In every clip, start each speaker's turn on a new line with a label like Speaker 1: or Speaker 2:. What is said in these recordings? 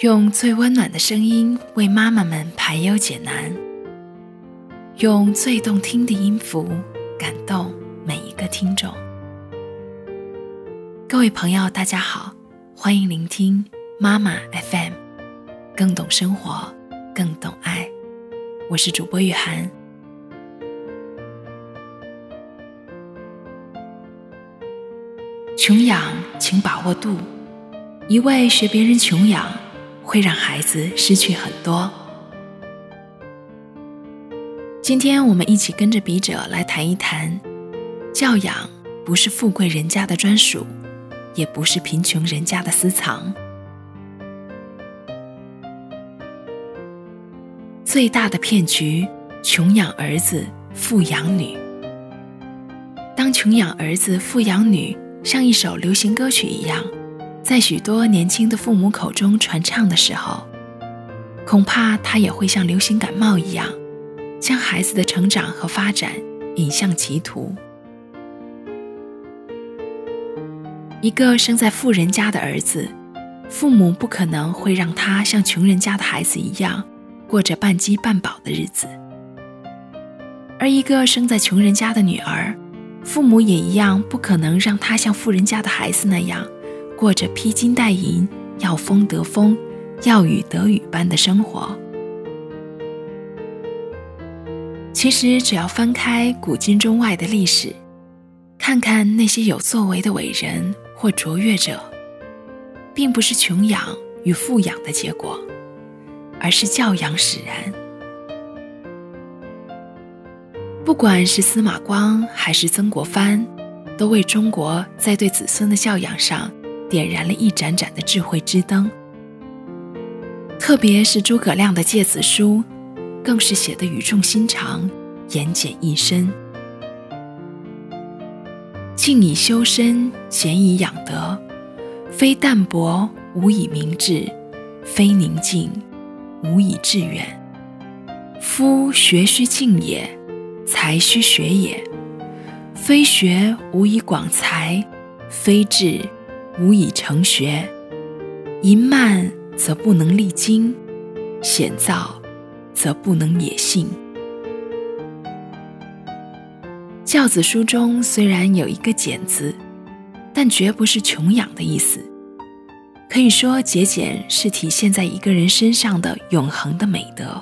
Speaker 1: 用最温暖的声音为妈妈们排忧解难，用最动听的音符感动每一个听众。各位朋友，大家好，欢迎聆听妈妈 FM，更懂生活，更懂爱。我是主播雨涵。穷养，请把握度。一味学别人穷养。会让孩子失去很多。今天我们一起跟着笔者来谈一谈：教养不是富贵人家的专属，也不是贫穷人家的私藏。最大的骗局，穷养儿子，富养女。当穷养儿子，富养女，像一首流行歌曲一样。在许多年轻的父母口中传唱的时候，恐怕他也会像流行感冒一样，将孩子的成长和发展引向歧途。一个生在富人家的儿子，父母不可能会让他像穷人家的孩子一样，过着半饥半饱的日子；而一个生在穷人家的女儿，父母也一样不可能让他像富人家的孩子那样。过着披金戴银、要风得风、要雨得雨般的生活。其实，只要翻开古今中外的历史，看看那些有作为的伟人或卓越者，并不是穷养与富养的结果，而是教养使然。不管是司马光还是曾国藩，都为中国在对子孙的教养上。点燃了一盏盏的智慧之灯，特别是诸葛亮的诫子书，更是写得语重心长、言简意深。静以修身，俭以养德，非淡泊无以明志，非宁静无以致远。夫学须静也，才须学也；非学无以广才，非志。无以成学，一慢则不能励精，险躁则不能野性。教子书中虽然有一个“俭”字，但绝不是穷养的意思。可以说，节俭是体现在一个人身上的永恒的美德。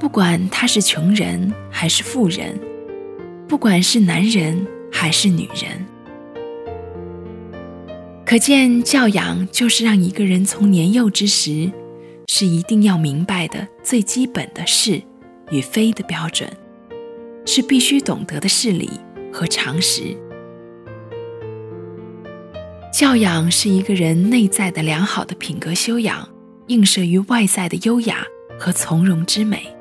Speaker 1: 不管他是穷人还是富人，不管是男人还是女人。可见，教养就是让一个人从年幼之时，是一定要明白的最基本的是与非的标准，是必须懂得的事理和常识。教养是一个人内在的良好的品格修养，映射于外在的优雅和从容之美，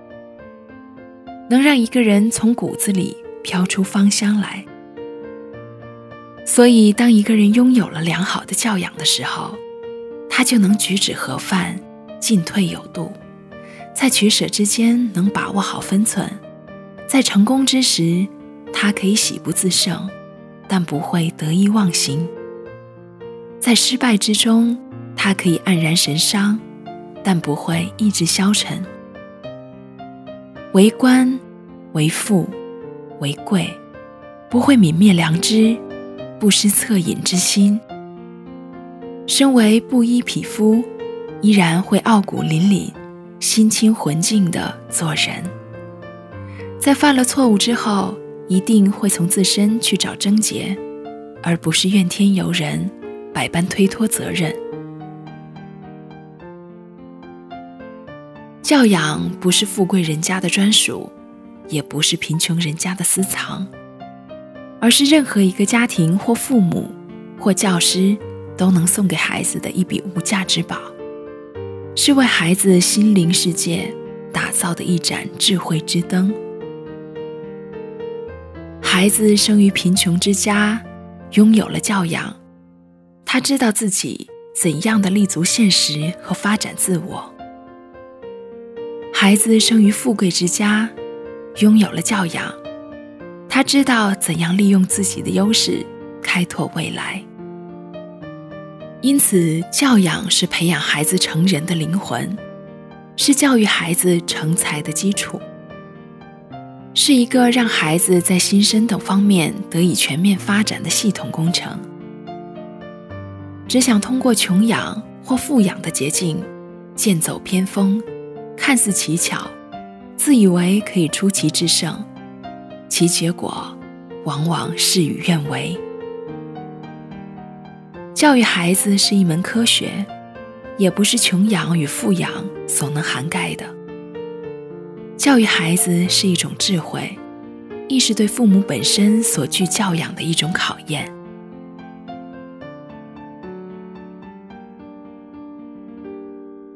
Speaker 1: 能让一个人从骨子里飘出芳香来。所以，当一个人拥有了良好的教养的时候，他就能举止合范，进退有度，在取舍之间能把握好分寸，在成功之时，他可以喜不自胜，但不会得意忘形；在失败之中，他可以黯然神伤，但不会意志消沉。为官、为富、为贵，不会泯灭良知。不失恻隐之心，身为布衣匹夫，依然会傲骨凛凛、心清魂静地做人。在犯了错误之后，一定会从自身去找症结，而不是怨天尤人、百般推脱责任。教养不是富贵人家的专属，也不是贫穷人家的私藏。而是任何一个家庭或父母或教师都能送给孩子的一笔无价之宝，是为孩子心灵世界打造的一盏智慧之灯。孩子生于贫穷之家，拥有了教养，他知道自己怎样的立足现实和发展自我；孩子生于富贵之家，拥有了教养。他知道怎样利用自己的优势开拓未来。因此，教养是培养孩子成人的灵魂，是教育孩子成才的基础，是一个让孩子在心身等方面得以全面发展的系统工程。只想通过穷养或富养的捷径，剑走偏锋，看似奇巧，自以为可以出奇制胜，其结果往往事与愿违。教育孩子是一门科学，也不是穷养与富养所能涵盖的。教育孩子是一种智慧，亦是对父母本身所具教养的一种考验。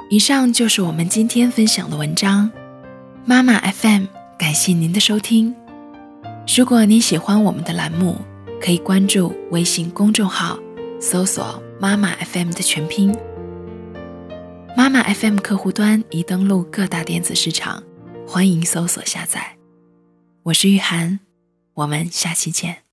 Speaker 1: 以上就是我们今天分享的文章，妈妈 FM，感谢您的收听。如果你喜欢我们的栏目，可以关注微信公众号。搜索“妈妈 FM” 的全拼，妈妈 FM 客户端已登录各大电子市场，欢迎搜索下载。我是玉涵，我们下期见。